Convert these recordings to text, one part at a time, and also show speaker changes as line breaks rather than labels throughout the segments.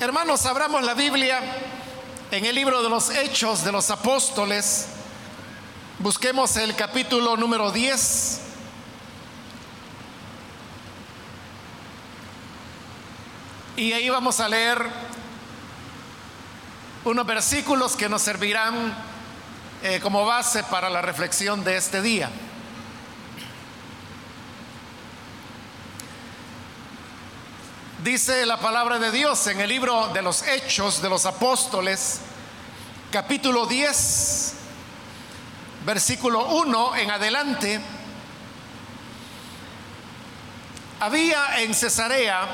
Hermanos, abramos la Biblia en el libro de los Hechos de los Apóstoles. Busquemos el capítulo número 10. Y ahí vamos a leer unos versículos que nos servirán eh, como base para la reflexión de este día. Dice la palabra de Dios en el libro de los Hechos de los Apóstoles, capítulo 10, versículo 1 en adelante. Había en Cesarea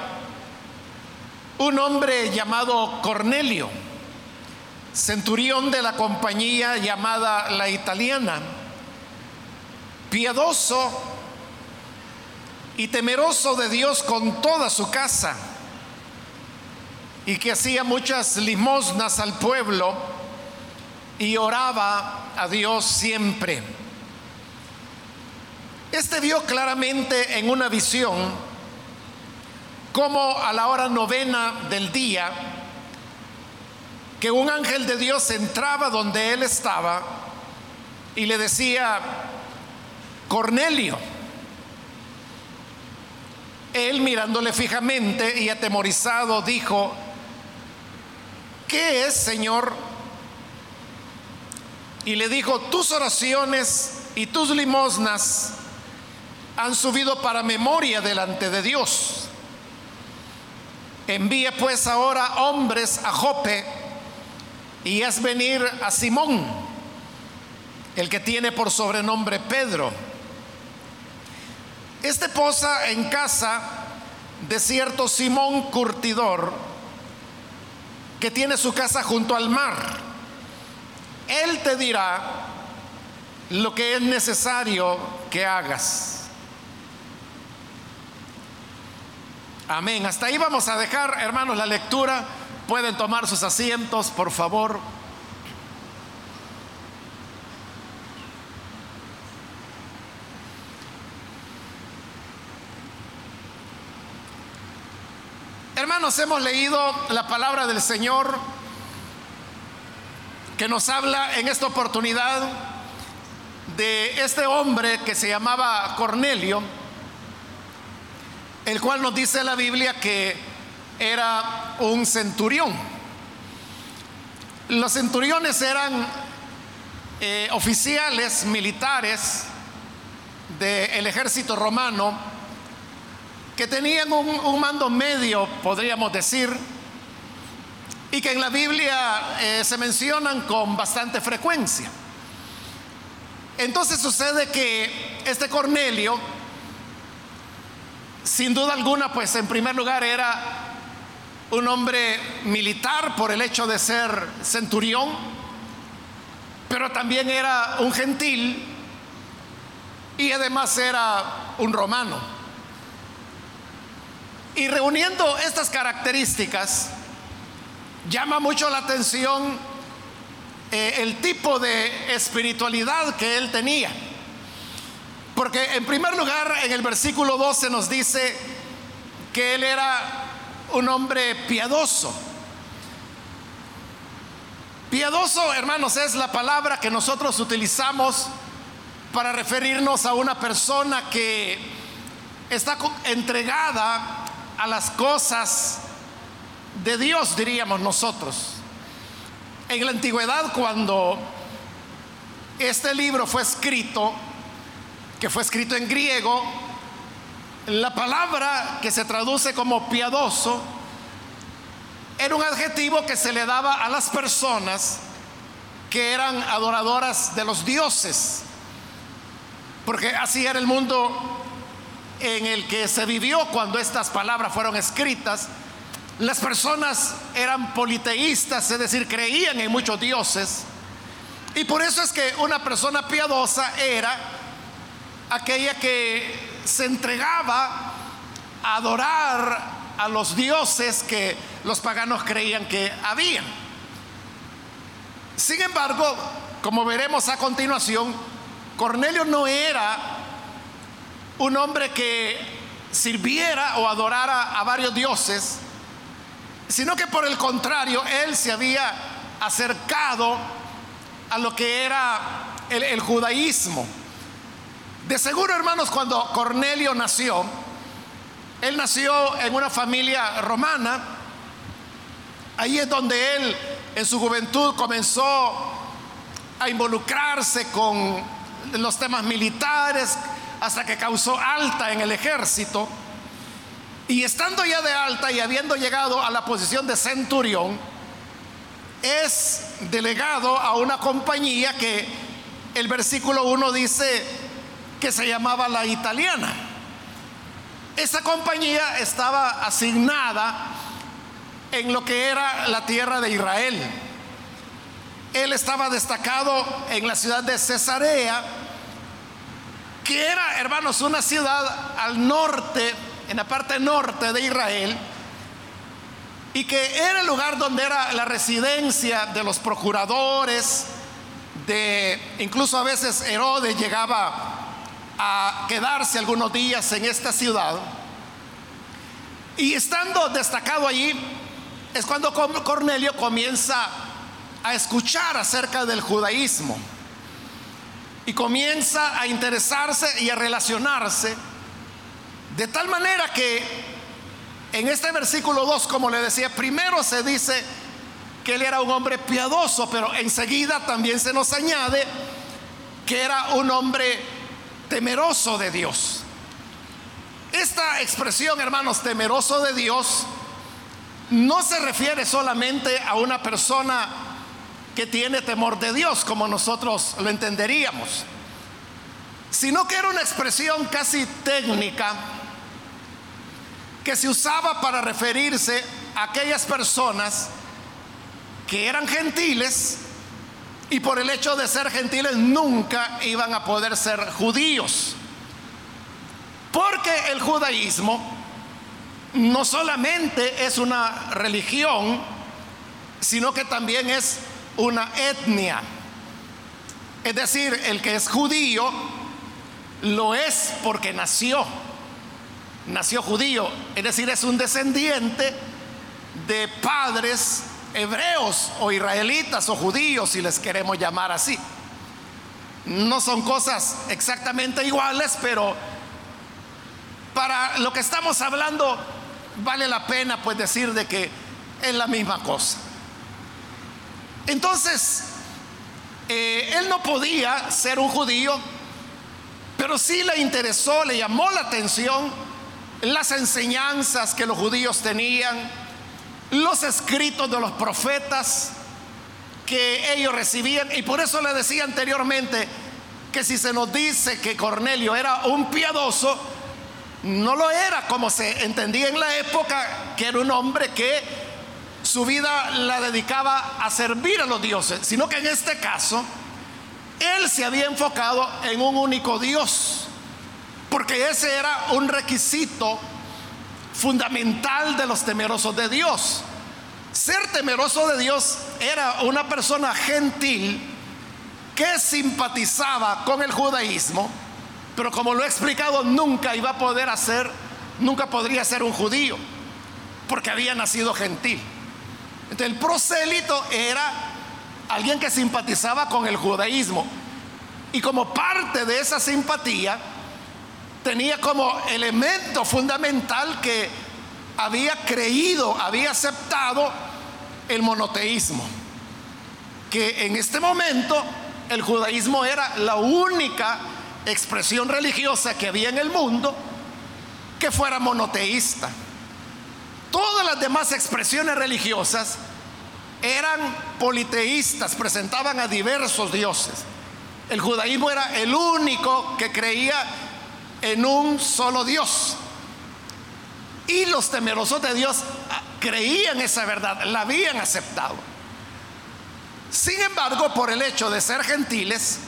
un hombre llamado Cornelio, centurión de la compañía llamada la italiana, piadoso y temeroso de Dios con toda su casa, y que hacía muchas limosnas al pueblo y oraba a Dios siempre. Este vio claramente en una visión como a la hora novena del día, que un ángel de Dios entraba donde él estaba y le decía, Cornelio, él mirándole fijamente y atemorizado dijo, ¿qué es, Señor? Y le dijo, tus oraciones y tus limosnas han subido para memoria delante de Dios. Envía pues ahora hombres a Jope y haz venir a Simón, el que tiene por sobrenombre Pedro este posa en casa de cierto Simón Curtidor, que tiene su casa junto al mar. Él te dirá lo que es necesario que hagas. Amén. Hasta ahí vamos a dejar, hermanos, la lectura. Pueden tomar sus asientos, por favor. Hermanos, hemos leído la palabra del Señor que nos habla en esta oportunidad de este hombre que se llamaba Cornelio, el cual nos dice la Biblia que era un centurión. Los centuriones eran eh, oficiales militares del ejército romano que tenían un, mando medio, podríamos decir, y que en la Biblia eh, se mencionan con bastante frecuencia. Entonces sucede que este Cornelio, sin duda alguna, pues en primer lugar era un hombre militar por el hecho de ser centurión, pero también era un gentil y además era un romano. Y reuniendo estas características, llama mucho la atención eh, el tipo de espiritualidad que él tenía. Porque en primer lugar, en el versículo 12 nos dice que él era un hombre piadoso. Piadoso, hermanos, es la palabra que nosotros utilizamos para referirnos a una persona que está entregada a las cosas de Dios, diríamos nosotros. En la antigüedad, cuando este libro fue escrito, que fue escrito en griego, la palabra que se traduce como piadoso era un adjetivo que se le daba a las personas que eran adoradoras de los dioses, porque así era el mundo en el que se vivió cuando estas palabras fueron escritas, las personas eran politeístas, es decir, creían en muchos dioses. Y por eso es que una persona piadosa era aquella que se entregaba a adorar a los dioses que los paganos creían que habían. Sin embargo, como veremos a continuación, Cornelio no era un hombre que sirviera o adorara a varios dioses, sino que por el contrario, él se había acercado a lo que era el, judaísmo. De seguro, hermanos, cuando Cornelio nació, él nació en una familia romana, ahí es donde él en su juventud comenzó a involucrarse con los temas militares hasta que causó alta en el ejército. Y estando ya de alta y habiendo llegado a la posición de centurión, es delegado a una compañía que el versículo 1 dice que se llamaba la italiana. Esa compañía estaba asignada en lo que era la tierra de Israel. Él estaba destacado en la ciudad de Cesarea, que era, hermanos, una ciudad al norte en la parte norte de Israel, y que era el lugar donde era la residencia de los procuradores, de incluso a veces Herodes llegaba a quedarse algunos días en esta ciudad. Y estando destacado allí, es cuando Cornelio comienza a escuchar acerca del judaísmo y comienza a interesarse y a relacionarse de tal manera que en este versículo 2, como le decía, primero se dice que él era un hombre piadoso, pero enseguida también se nos añade que era un hombre temeroso de Dios. Esta expresión, hermanos, temeroso de Dios, no se refiere solamente a una persona que tiene temor de Dios, como nosotros lo entenderíamos, sino que era una expresión casi técnica que se usaba para referirse a aquellas personas que eran gentiles y por el hecho de ser gentiles nunca iban a poder ser judíos. Porque el judaísmo no solamente es una religión, sino que también es una etnia. Es decir, el que es judío lo es porque nació nació judío, es decir, es un descendiente de padres hebreos o israelitas o judíos, si les queremos llamar así. No son cosas exactamente iguales, pero para lo que estamos hablando vale la pena pues decir de que es la misma cosa. Entonces, eh, él no podía ser un judío, pero sí le interesó, le llamó la atención las enseñanzas que los judíos tenían, los escritos de los profetas que ellos recibían. Y por eso le decía anteriormente que si se nos dice que Cornelio era un piadoso, no lo era como se entendía en la época, que era un hombre que su vida la dedicaba a servir a los dioses, sino que en este caso, él se había enfocado en un único Dios porque ese era un requisito fundamental de los temerosos de Dios. Ser temeroso de Dios era una persona gentil que simpatizaba con el judaísmo, pero como lo he explicado, nunca iba a poder hacer, nunca podría ser un judío, porque había nacido gentil. Entonces el prosélito era alguien que simpatizaba con el judaísmo. Y como parte de esa simpatía, tenía como elemento fundamental que había creído, había aceptado el monoteísmo, que en este momento el judaísmo era la única expresión religiosa que había en el mundo que fuera monoteísta. Todas las demás expresiones religiosas eran politeístas, presentaban a diversos dioses. El judaísmo era el único que creía en un solo Dios. Y los temerosos de Dios ah, creían esa verdad, la habían aceptado. Sin embargo, por el hecho de ser gentiles,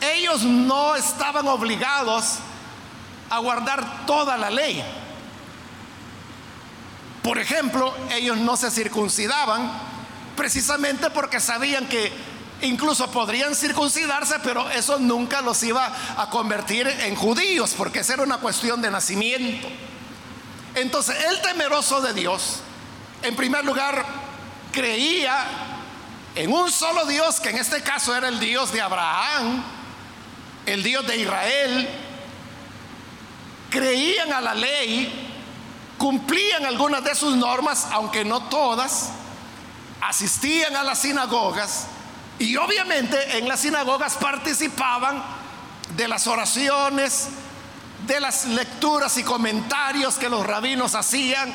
ellos no estaban obligados a guardar toda la ley. Por ejemplo, ellos no se circuncidaban precisamente porque sabían que Incluso podrían circuncidarse, pero eso nunca los iba a convertir en judíos, porque esa era una cuestión de nacimiento. Entonces, el temeroso de Dios En primer lugar, creía en un solo Dios, que en este caso era el Dios de Abraham, el Dios de Israel. Creían a la ley, cumplían algunas de sus normas, aunque no todas, asistían a las sinagogas y obviamente en las sinagogas participaban de las oraciones, de las lecturas y comentarios que los rabinos hacían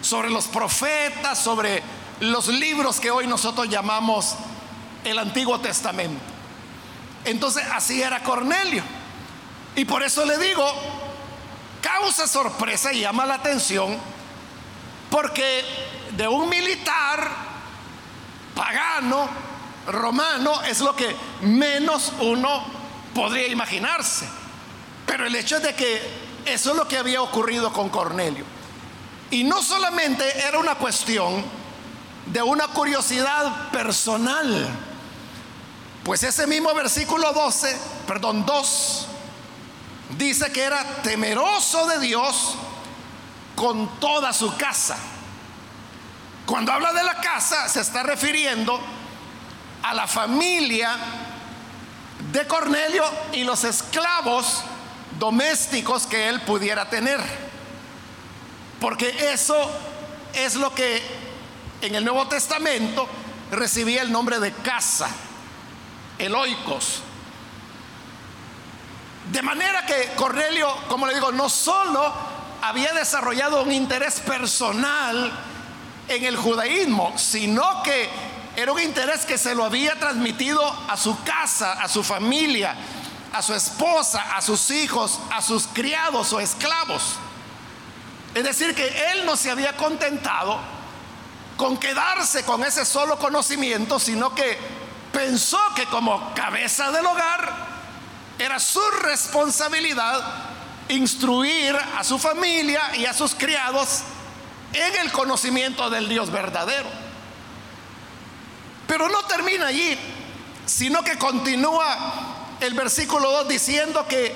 sobre los profetas, sobre los libros que hoy nosotros llamamos el Antiguo Testamento. Entonces así era Cornelio. Y por eso le digo, causa sorpresa y llama la atención, porque de un militar pagano, romano, es lo que menos uno podría imaginarse. Pero el hecho es de que eso es lo que había ocurrido con Cornelio. Y no solamente era una cuestión de una curiosidad personal, pues ese mismo versículo 12, perdón, 2, dice que era temeroso de Dios con toda su casa. Cuando habla de la casa, se está refiriendo a la familia de Cornelio y los esclavos domésticos que él pudiera tener. Porque eso es lo que en el Nuevo Testamento recibía el nombre de casa, eloicos. De manera que Cornelio, como le digo, no solo había desarrollado un interés personal en el judaísmo, sino que era un interés que se lo había transmitido a su casa, a su familia, a su esposa, a sus hijos, a sus criados o esclavos. Es decir, que él no se había contentado con quedarse con ese solo conocimiento, sino que pensó que como cabeza del hogar era su responsabilidad instruir a su familia y a sus criados en el conocimiento del Dios verdadero. Pero no termina allí, sino que continúa el versículo 2 diciendo que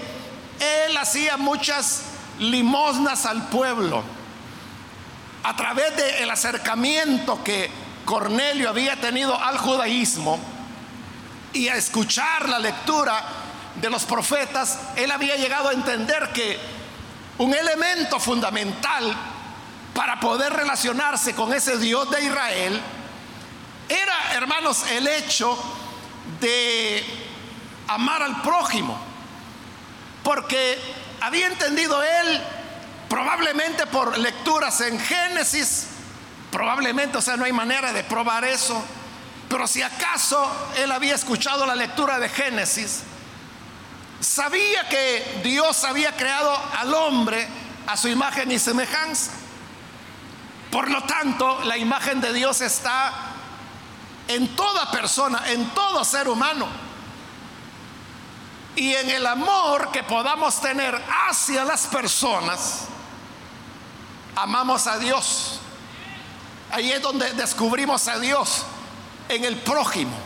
él hacía muchas limosnas al pueblo a través del acercamiento que Cornelio había tenido al judaísmo y a escuchar la lectura de los profetas, él había llegado a entender que un elemento fundamental para poder relacionarse con ese Dios de Israel era, hermanos, el hecho de amar al prójimo. Porque había entendido él, probablemente por lecturas en Génesis, probablemente, o sea, no hay manera de probar eso, pero si acaso él había escuchado la lectura de Génesis, sabía que Dios había creado al hombre a su imagen y semejanza. Por lo tanto, la imagen de Dios está en toda persona, en todo ser humano. Y en el amor que podamos tener hacia las personas, amamos a Dios. Ahí es donde descubrimos a Dios, en el prójimo.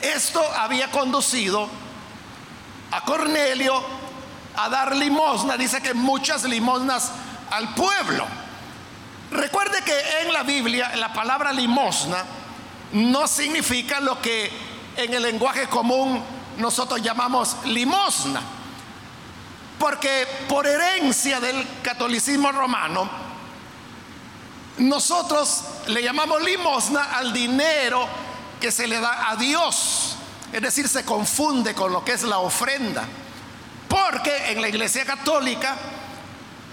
Esto había conducido a Cornelio a dar limosna, dice que muchas limosnas al pueblo. Recuerde que en la Biblia la palabra limosna no significa lo que en el lenguaje común nosotros llamamos limosna. Porque por herencia del catolicismo romano, nosotros le llamamos limosna al dinero que se le da a Dios. Es decir, se confunde con lo que es la ofrenda. Porque en la iglesia católica,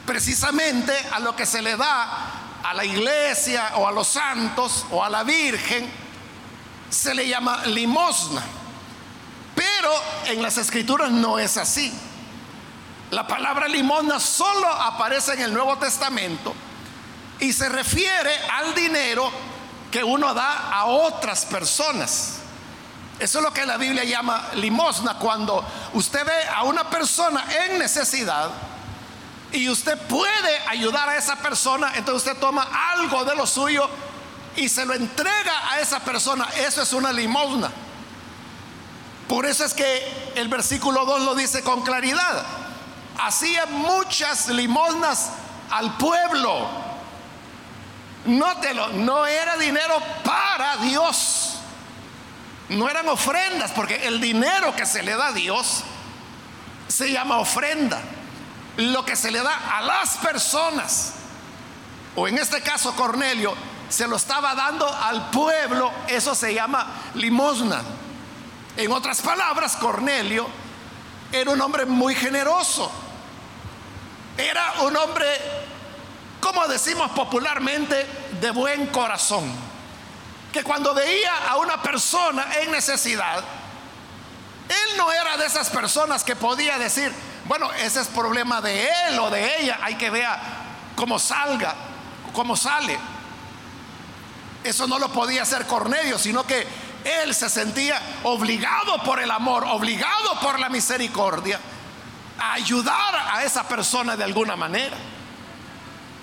precisamente a lo que se le da a la iglesia o a los santos o a la Virgen, se le llama limosna. Pero en las escrituras no es así. La palabra limosna solo aparece en el Nuevo Testamento y se refiere al dinero que uno da a otras personas. Eso es lo que la Biblia llama limosna. Cuando usted ve a una persona en necesidad y usted puede ayudar a esa persona, entonces usted toma algo de lo suyo y se lo entrega a esa persona, eso es una limosna. Por eso es que el versículo 2 lo dice con claridad. Hacía muchas limosnas al pueblo. No era dinero para Dios. No eran ofrendas, porque el dinero que se le da a Dios se llama ofrenda. Lo que se le da a las personas, o en este caso Cornelio, se lo estaba dando al pueblo, eso se llama limosna. En otras palabras, Cornelio era un hombre muy generoso. Era un hombre, como decimos popularmente, de buen corazón. Que cuando veía a una persona en necesidad, él no era de esas personas que podía decir, bueno, ese es problema de él o de ella, hay que ver cómo salga, cómo sale. Eso no lo podía hacer Cornelio, sino que él se sentía obligado por el amor, obligado por la misericordia, a ayudar a esa persona de alguna manera.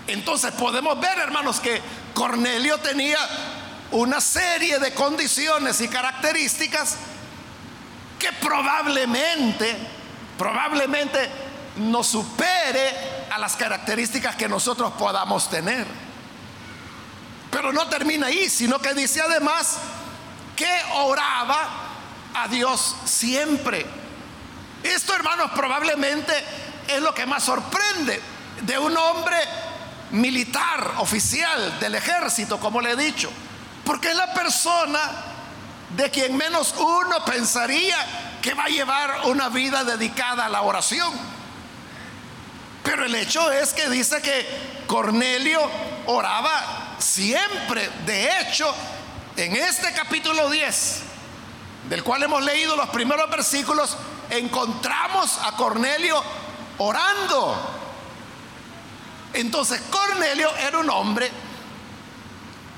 Entonces podemos ver, hermanos, que Cornelio tenía una serie de condiciones y características que probablemente, probablemente nos supere a las características que nosotros podamos tener. Pero no termina ahí, sino que dice además que oraba a Dios siempre. Esto, hermanos, probablemente es lo que más sorprende de un hombre militar, oficial del ejército, como le he dicho, porque es la persona de quien menos uno pensaría que va a llevar una vida dedicada a la oración. Pero el hecho es que dice que Cornelio oraba siempre. De hecho, en este capítulo 10, del cual hemos leído los primeros versículos, encontramos a Cornelio orando. Entonces, Cornelio era un hombre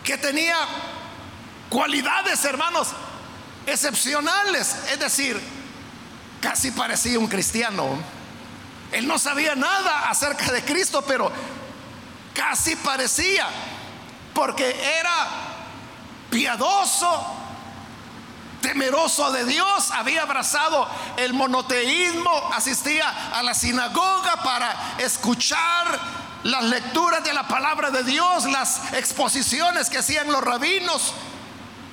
que tenía cualidades, hermanos, excepcionales. Es decir, casi parecía un cristiano. Él no sabía nada acerca de Cristo, pero casi parecía porque era piadoso, temeroso de Dios, había abrazado el monoteísmo, asistía a la sinagoga para escuchar las lecturas de la palabra de Dios, las exposiciones que hacían los rabinos.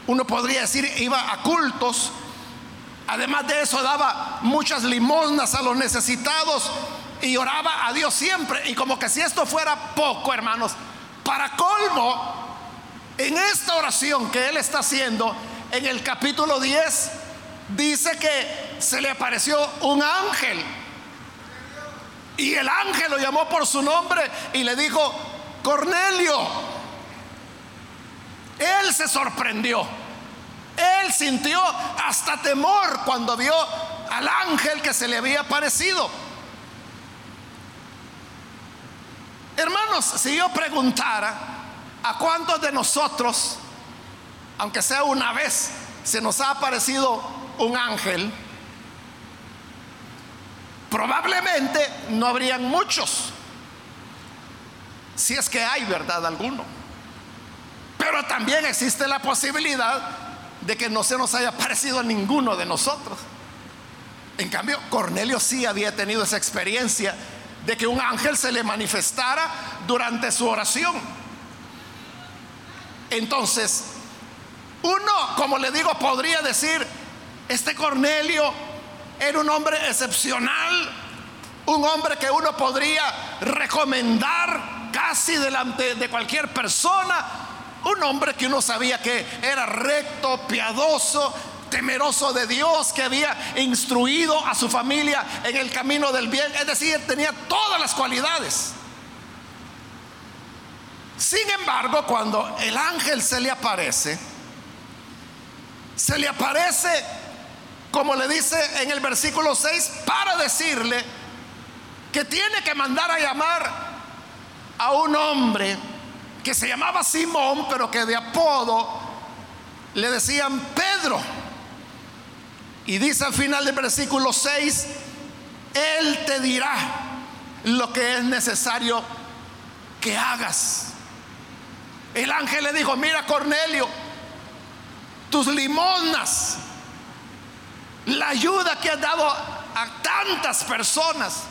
Uno podría decir, iba a cultos. Además de eso, daba muchas limosnas a los necesitados y oraba a Dios siempre. Y como que si esto fuera poco, hermanos, para colmo, en esta oración que él está haciendo, en el capítulo 10, dice que se le apareció un ángel. Y el ángel lo llamó por su nombre y le dijo, Cornelio. Él se sorprendió. Él sintió hasta temor cuando vio al ángel que se le había aparecido. Hermanos, si yo preguntara a cuántos de nosotros, aunque sea una vez, se nos ha aparecido un ángel, probablemente no habrían muchos, si es que hay verdad alguno. Pero también existe la posibilidad de que no se nos haya aparecido a ninguno de nosotros. En cambio, Cornelio sí había tenido esa experiencia de que un ángel se le manifestara durante su oración. Entonces, uno, como le digo, podría decir, este Cornelio era un hombre excepcional, un hombre que uno podría recomendar casi delante de cualquier persona, un hombre que uno sabía que era recto, piadoso, temeroso de Dios, que había instruido a su familia en el camino del bien, es decir, tenía todas las cualidades. Sin embargo, cuando el ángel se le aparece, se le aparece, como le dice en el versículo 6, para decirle que tiene que mandar a llamar a un hombre que se llamaba Simón, pero que de apodo le decían Pedro. Y dice al final del versículo 6, Él te dirá lo que es necesario que hagas. El ángel le dijo, mira Cornelio, tus limonas, la ayuda que has dado a tantas personas,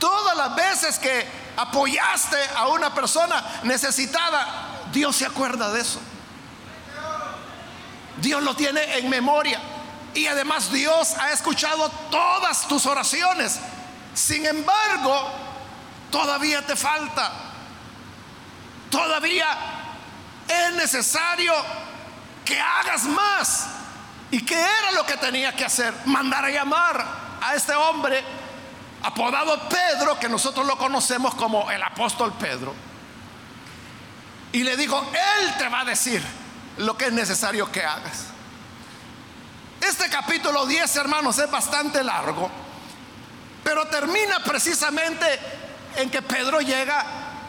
todas las veces que apoyaste a una persona necesitada, Dios se acuerda de eso. Dios lo tiene en memoria. Y además Dios ha escuchado todas tus oraciones. Sin embargo, todavía te falta. Todavía es necesario que hagas más. ¿Y qué era lo que tenía que hacer? Mandar a llamar a este hombre apodado Pedro, que nosotros lo conocemos como el apóstol Pedro. Y le dijo, Él te va a decir lo que es necesario que hagas. Este capítulo 10, hermanos, es bastante largo, pero termina precisamente en que Pedro llega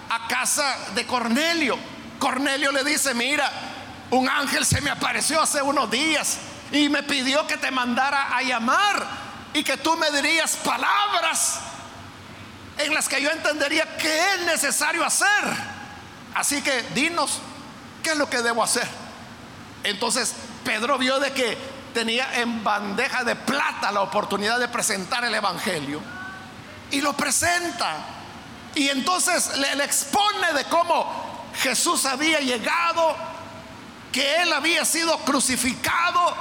a casa de Cornelio. Cornelio le dice, mira, un ángel se me apareció hace unos días y me pidió que te mandara a llamar y que tú me dirías palabras en las que yo entendería qué es necesario hacer. Así que dinos, ¿qué es lo que debo hacer? Entonces Pedro vio de que tenía en bandeja de plata la oportunidad de presentar el Evangelio y lo presenta. Y entonces le, le expone de cómo Jesús había llegado, que él había sido crucificado,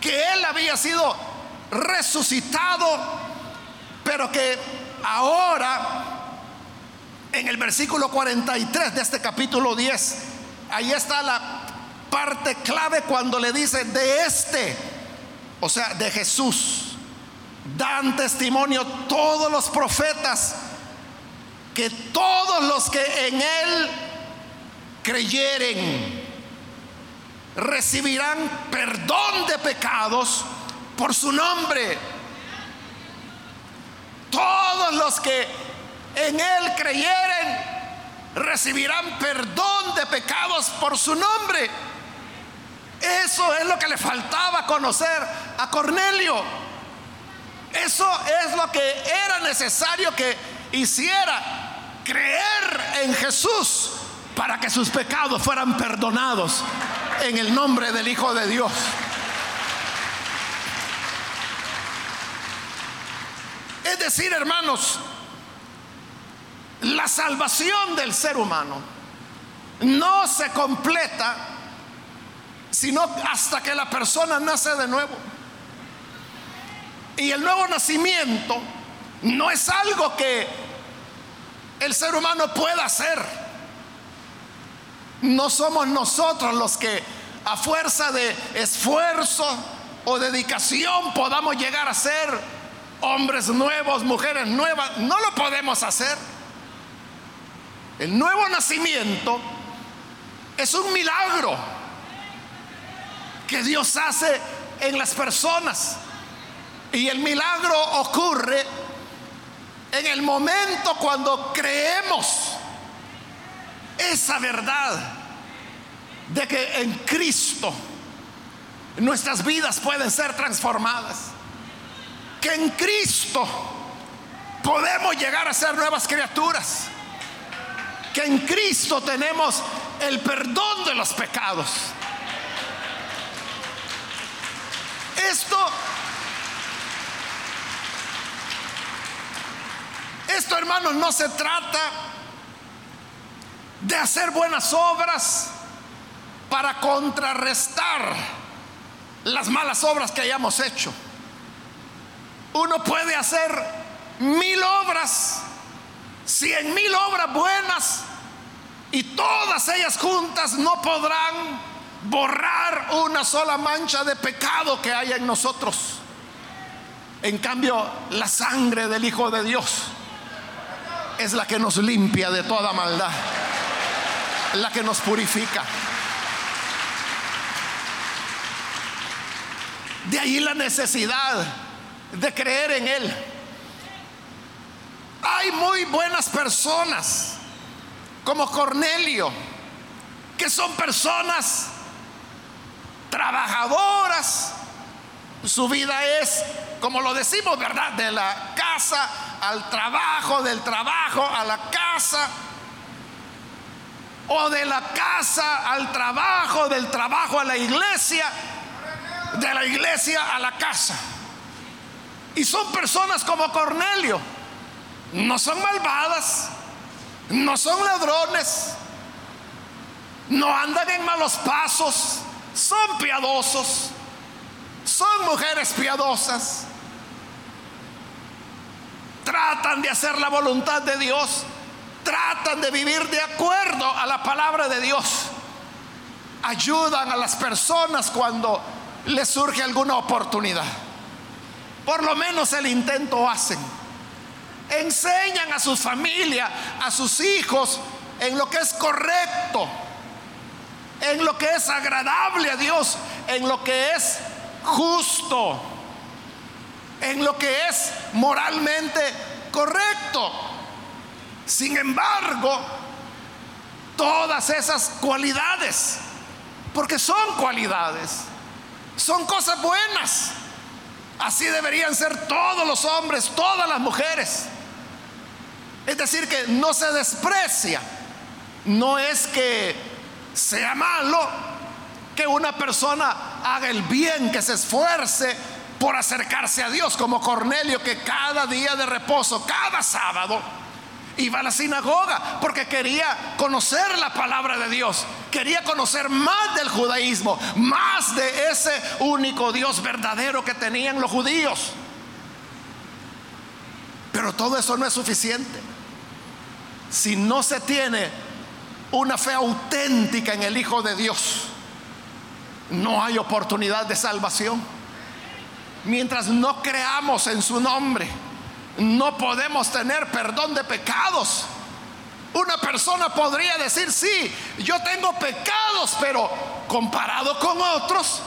que él había sido resucitado, pero que ahora en el versículo 43 de este capítulo 10, ahí está la parte clave cuando le dice de este, o sea, de Jesús, dan testimonio todos los profetas que todos los que en él creyeren recibirán perdón de pecados por su nombre. Todos los que en Él creyeren recibirán perdón de pecados por su nombre. Eso es lo que le faltaba conocer a Cornelio. Eso es lo que era necesario que hiciera. Creer en Jesús para que sus pecados fueran perdonados en el nombre del Hijo de Dios. Es decir, hermanos, la salvación del ser humano no se completa sino hasta que la persona nace de nuevo. Y el nuevo nacimiento no es algo que el ser humano pueda hacer. No somos nosotros los que a fuerza de esfuerzo o dedicación podamos llegar a ser hombres nuevos, mujeres nuevas. No lo podemos hacer. El nuevo nacimiento es un milagro que Dios hace en las personas. Y el milagro ocurre en el momento cuando creemos esa verdad de que en Cristo nuestras vidas pueden ser transformadas que en Cristo podemos llegar a ser nuevas criaturas. Que en Cristo tenemos el perdón de los pecados. Esto, esto hermanos, no se trata de hacer buenas obras para contrarrestar las malas obras que hayamos hecho. Uno puede hacer mil obras, cien mil obras buenas, y todas ellas juntas no podrán borrar una sola mancha de pecado que haya en nosotros. En cambio, la sangre del Hijo de Dios es la que nos limpia de toda maldad, la que nos purifica. De ahí la necesidad de creer en Él. Hay muy buenas personas, como Cornelio, que son personas trabajadoras. Su vida es, como lo decimos, ¿verdad? De la casa al trabajo, del trabajo a la casa, o de la casa al trabajo, del trabajo a la iglesia, de la iglesia a la casa. Y son personas como Cornelio. No son malvadas, no son ladrones, no andan en malos pasos, son piadosos, son mujeres piadosas, tratan de hacer la voluntad de Dios, tratan de vivir de acuerdo a la palabra de Dios, ayudan a las personas cuando les surge alguna oportunidad. Por lo menos el intento hacen. Enseñan a su familia, a sus hijos, en lo que es correcto, en lo que es agradable a Dios, en lo que es justo, en lo que es moralmente correcto. Sin embargo, todas esas cualidades, porque son cualidades, son cosas buenas. Así deberían ser todos los hombres, todas las mujeres. Es decir, que no se desprecia. No es que sea malo que una persona haga el bien, que se esfuerce por acercarse a Dios, como Cornelio, que cada día de reposo, cada sábado, iba a la sinagoga porque quería conocer la palabra de Dios, quería conocer más del judaísmo, más de ese único Dios verdadero que tenían los judíos. Pero todo eso no es suficiente. Si no se tiene una fe auténtica en el Hijo de Dios, no hay oportunidad de salvación. Mientras no creamos en su nombre, no podemos tener perdón de pecados. Una persona podría decir, sí, yo tengo pecados, pero comparado con otros,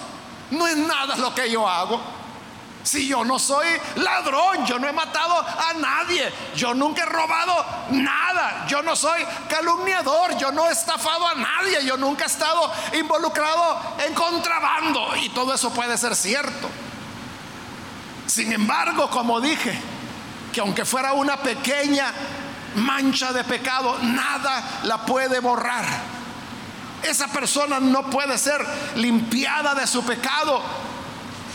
no es nada lo que yo hago. Si yo no soy ladrón, yo no he matado a nadie, yo nunca he robado nada, yo no soy calumniador, yo no he estafado a nadie, yo nunca he estado involucrado en contrabando y todo eso puede ser cierto. Sin embargo, como dije, que aunque fuera una pequeña mancha de pecado, nada la puede borrar. Esa persona no puede ser limpiada de su pecado,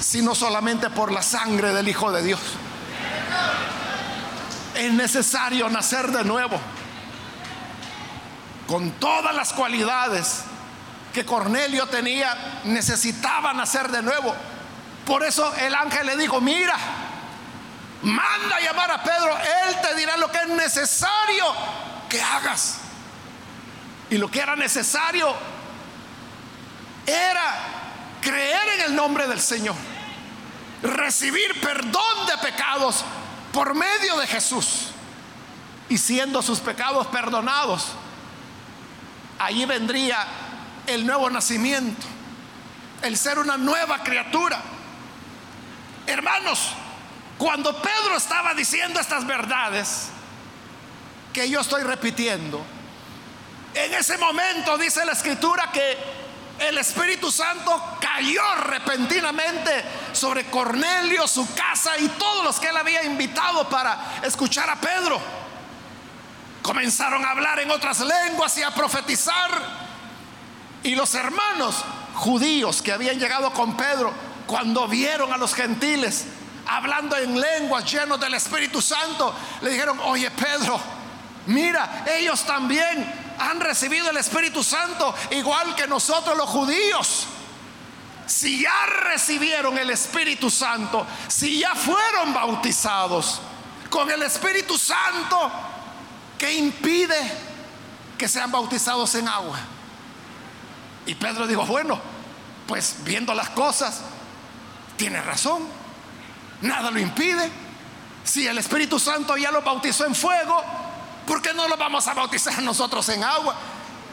sino solamente por la sangre del Hijo de Dios. Es necesario nacer de nuevo, con todas las cualidades que Cornelio tenía, necesitaba nacer de nuevo. Por eso el ángel le dijo, mira, manda a llamar a Pedro, él te dirá lo que es necesario que hagas. Y lo que era necesario era creer en el nombre del Señor, recibir perdón de pecados por medio de Jesús. Y siendo sus pecados perdonados, allí vendría el nuevo nacimiento, el ser una nueva criatura. Hermanos, cuando Pedro estaba diciendo estas verdades que yo estoy repitiendo, en ese momento dice la escritura que el Espíritu Santo cayó repentinamente sobre Cornelio, su casa y todos los que él había invitado para escuchar a Pedro. Comenzaron a hablar en otras lenguas y a profetizar. Y los hermanos judíos que habían llegado con Pedro, cuando vieron a los gentiles hablando en lenguas llenos del Espíritu Santo, le dijeron, oye Pedro, mira, ellos también han recibido el Espíritu Santo igual que nosotros los judíos. Si ya recibieron el Espíritu Santo, si ya fueron bautizados con el Espíritu Santo, ¿qué impide que sean bautizados en agua? Y Pedro dijo, bueno, pues viendo las cosas, tiene razón, nada lo impide. Si el Espíritu Santo ya lo bautizó en fuego, ¿por qué no lo vamos a bautizar nosotros en agua?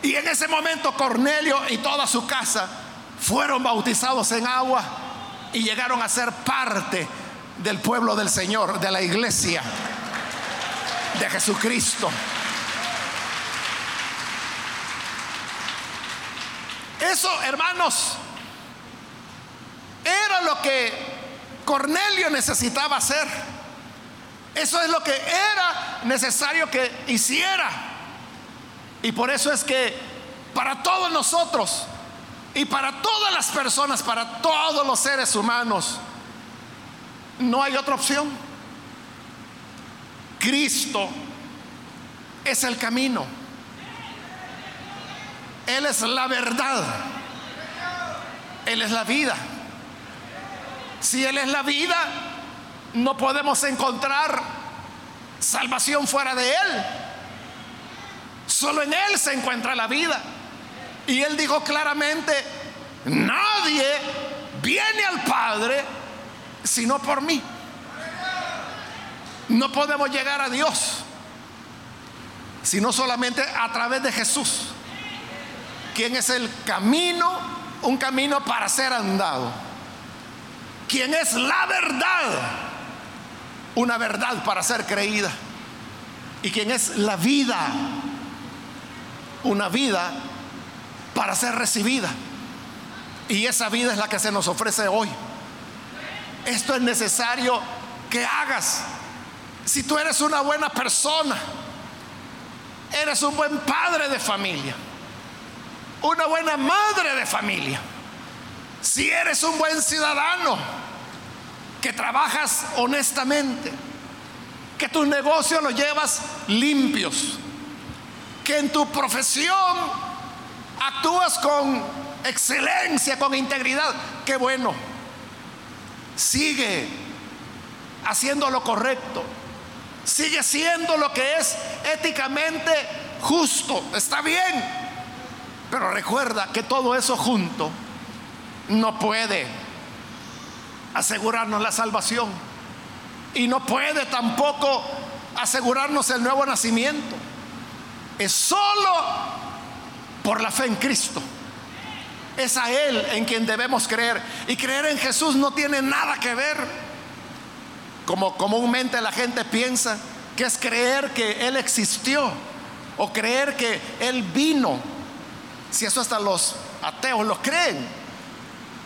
Y en ese momento Cornelio y toda su casa fueron bautizados en agua y llegaron a ser parte del pueblo del Señor, de la iglesia de Jesucristo. Eso, hermanos, era lo que Cornelio necesitaba hacer. Eso es lo que era necesario que hiciera. Y por eso es que para todos nosotros y para todas las personas, para todos los seres humanos, no hay otra opción. Cristo es el camino. Él es la verdad. Él es la vida. Si Él es la vida, no podemos encontrar salvación fuera de Él. Solo en Él se encuentra la vida. Y Él dijo claramente, nadie viene al Padre sino por mí. No podemos llegar a Dios sino solamente a través de Jesús, quien es el camino, un camino para ser andado, quien es la verdad, una verdad para ser creída, y quien es la vida, una vida para ser recibida. Y esa vida es la que se nos ofrece hoy. Esto es necesario que hagas. Si tú eres una buena persona, eres un buen padre de familia, una buena madre de familia, si eres un buen ciudadano, que trabajas honestamente, que tus negocios los llevas limpios, que en tu profesión actúas con excelencia, con integridad, qué bueno. Sigue haciendo lo correcto. Sigue siendo lo que es éticamente justo. Está bien. Pero recuerda que todo eso junto no puede asegurarnos la salvación. Y no puede tampoco asegurarnos el nuevo nacimiento. Es solo por la fe en Cristo. Es a Él en quien debemos creer. Y creer en Jesús no tiene nada que ver, como comúnmente la gente piensa, que es creer que Él existió o creer que Él vino. Si eso hasta los ateos lo creen.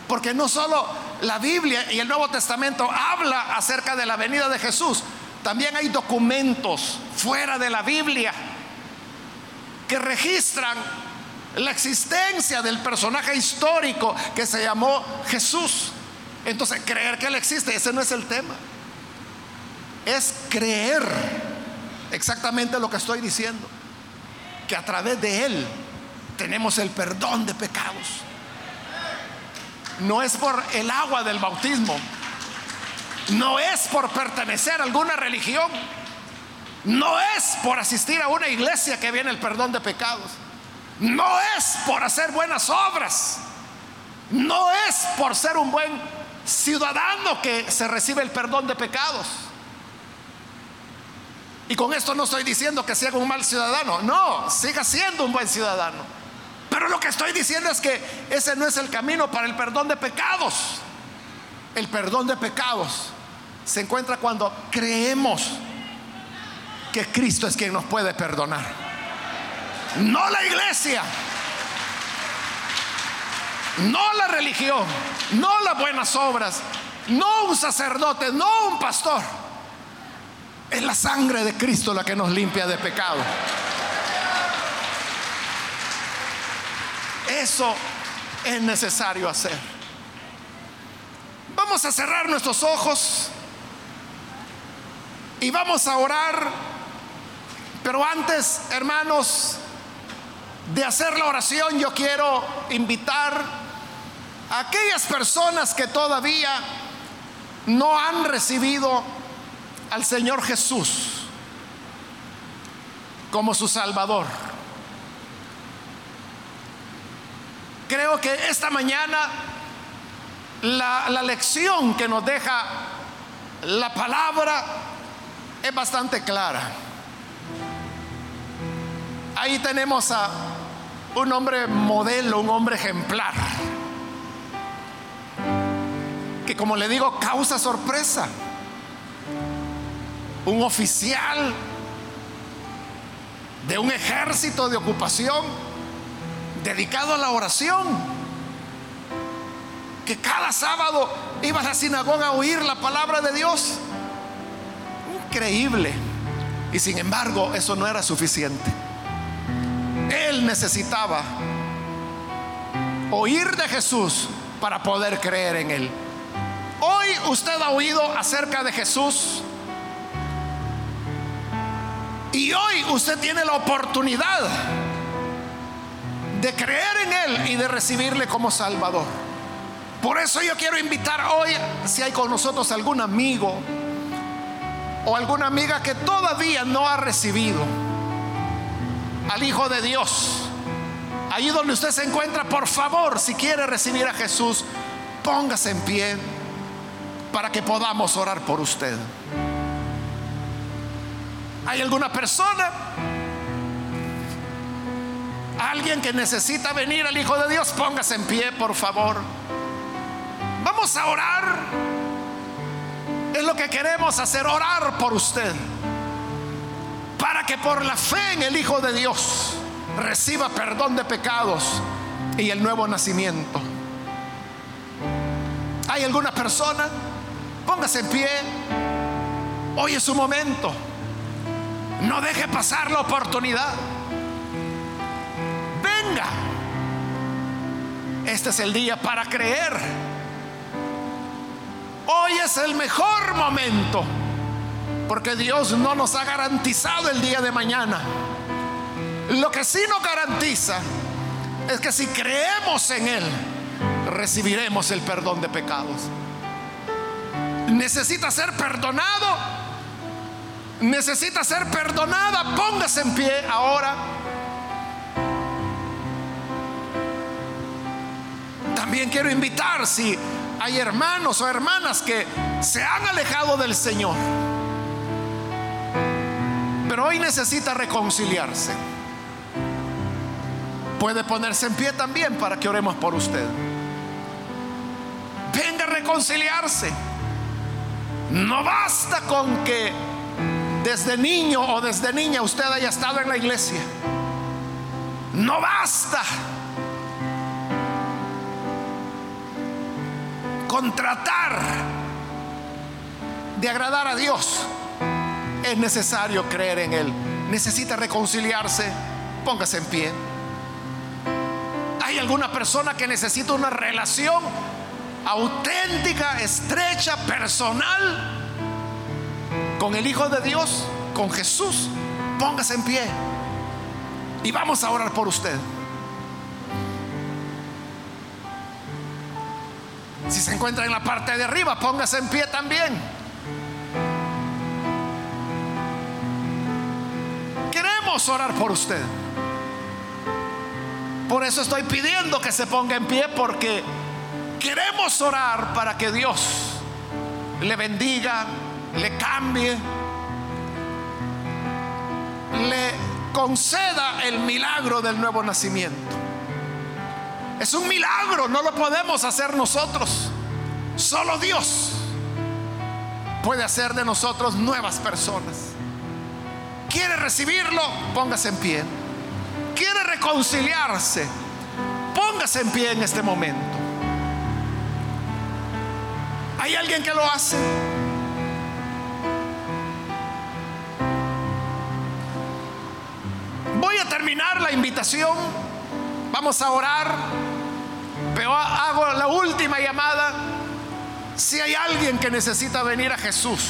Porque no solo la Biblia y el Nuevo Testamento habla acerca de la venida de Jesús, también hay documentos fuera de la Biblia que registran la existencia del personaje histórico que se llamó Jesús. Entonces, creer que Él existe, ese no es el tema. Es creer exactamente lo que estoy diciendo. Que a través de Él tenemos el perdón de pecados. No es por el agua del bautismo. No es por pertenecer a alguna religión. No es por asistir a una iglesia que viene el perdón de pecados. No es por hacer buenas obras. No es por ser un buen ciudadano que se recibe el perdón de pecados. Y con esto no estoy diciendo que sea un mal ciudadano. No, siga siendo un buen ciudadano. Pero lo que estoy diciendo es que ese no es el camino para el perdón de pecados. El perdón de pecados se encuentra cuando creemos que Cristo es quien nos puede perdonar no la iglesia, no la religión, no las buenas obras, no un sacerdote, no un pastor. Es la sangre de Cristo la que nos limpia de pecado. Eso es necesario hacer. Vamos a cerrar nuestros ojos y vamos a orar. Pero antes, hermanos, de hacer la oración, yo quiero invitar a aquellas personas que todavía no han recibido al Señor Jesús como su Salvador. Creo que esta mañana la, la lección que nos deja la palabra es bastante clara. Ahí tenemos a un hombre modelo, un hombre ejemplar, que como le digo, causa sorpresa. Un oficial de un ejército de ocupación dedicado a la oración, que cada sábado iba a la sinagoga a oír la palabra de Dios. Increíble. Y sin embargo, eso no era suficiente. Él necesitaba oír de Jesús para poder creer en Él. Hoy usted ha oído acerca de Jesús. Y hoy usted tiene la oportunidad de creer en Él y de recibirle como Salvador. Por eso yo quiero invitar hoy, si hay con nosotros algún amigo o alguna amiga que todavía no ha recibido al Hijo de Dios, Ahí donde usted se encuentra, por favor, si quiere recibir a Jesús, póngase en pie para que podamos orar por usted. ¿Hay alguna persona? Alguien que necesita venir al Hijo de Dios, póngase en pie, por favor. Vamos a orar. Es lo que queremos hacer, orar por usted. Para que por la fe en el Hijo de Dios reciba perdón de pecados y el nuevo nacimiento. ¿Hay alguna persona? Póngase en pie. Hoy es su momento. No deje pasar la oportunidad. Este es el día para creer. Hoy es el mejor momento. Porque Dios no nos ha garantizado el día de mañana. Lo que sí nos garantiza es que si creemos en Él, recibiremos el perdón de pecados. Necesita ser perdonado. Necesita ser perdonada. Póngase en pie ahora. También quiero invitar si hay hermanos o hermanas que se han alejado del Señor. Pero hoy necesita reconciliarse puede ponerse en pie también para que oremos por usted. Venga a reconciliarse. No basta con que desde niño o desde niña usted haya estado en la iglesia. No basta tratar de agradar a Dios. Es necesario creer en Él. Necesita reconciliarse. Póngase en pie hay alguna persona que necesita una relación auténtica, estrecha, personal con el Hijo de Dios, con Jesús, póngase en pie y vamos a orar por usted. Si se encuentra en la parte de arriba, póngase en pie también. Queremos orar por usted. Por eso estoy pidiendo que se ponga en pie porque queremos orar para que Dios le bendiga, le cambie, le conceda el milagro del nuevo nacimiento. Es un milagro, no lo podemos hacer nosotros. Solo Dios puede hacer de nosotros nuevas personas. ¿Quiere recibirlo? Póngase en pie quiere reconciliarse, póngase en pie en este momento. ¿Hay alguien que lo hace? Voy a terminar la invitación. Vamos a orar. Hago la última llamada. Si hay alguien que necesita venir a Jesús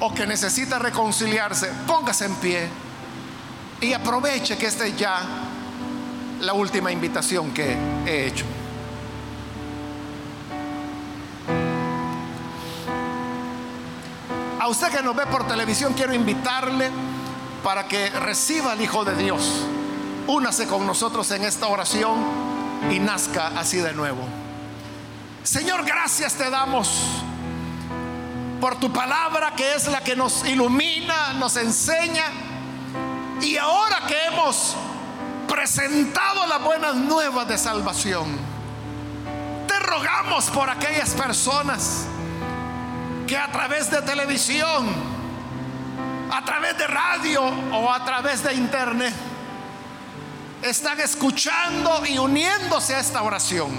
o que necesita reconciliarse, póngase en pie. Y aproveche que esta es ya la última invitación que he hecho. A usted que nos ve por televisión, quiero invitarle para que reciba al Hijo de Dios. Únase con nosotros en esta oración y nazca así de nuevo. Señor, gracias te damos por tu palabra que es la que nos ilumina, nos enseña y ahora que hemos presentado las buenas nuevas de salvación, te rogamos por aquellas personas que a través de televisión, a través de radio o a través de internet están escuchando y uniéndose a esta oración.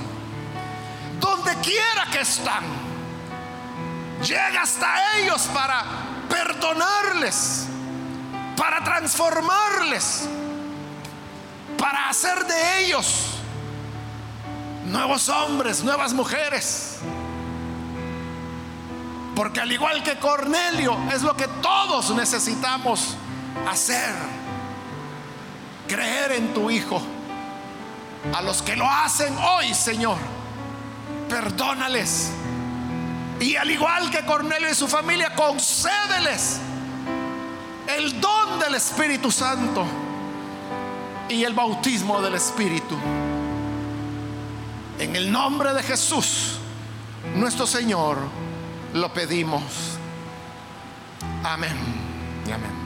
Donde quiera que están, llega hasta ellos para perdonarles para transformarles, para hacer de ellos nuevos hombres, nuevas mujeres. Porque al igual que Cornelio, es lo que todos necesitamos hacer. Creer en tu Hijo. A los que lo hacen hoy, Señor, perdónales. Y al igual que Cornelio y su familia, concédeles el don del Espíritu Santo y el bautismo del Espíritu. En el nombre de Jesús, nuestro Señor, lo pedimos. Amén amén.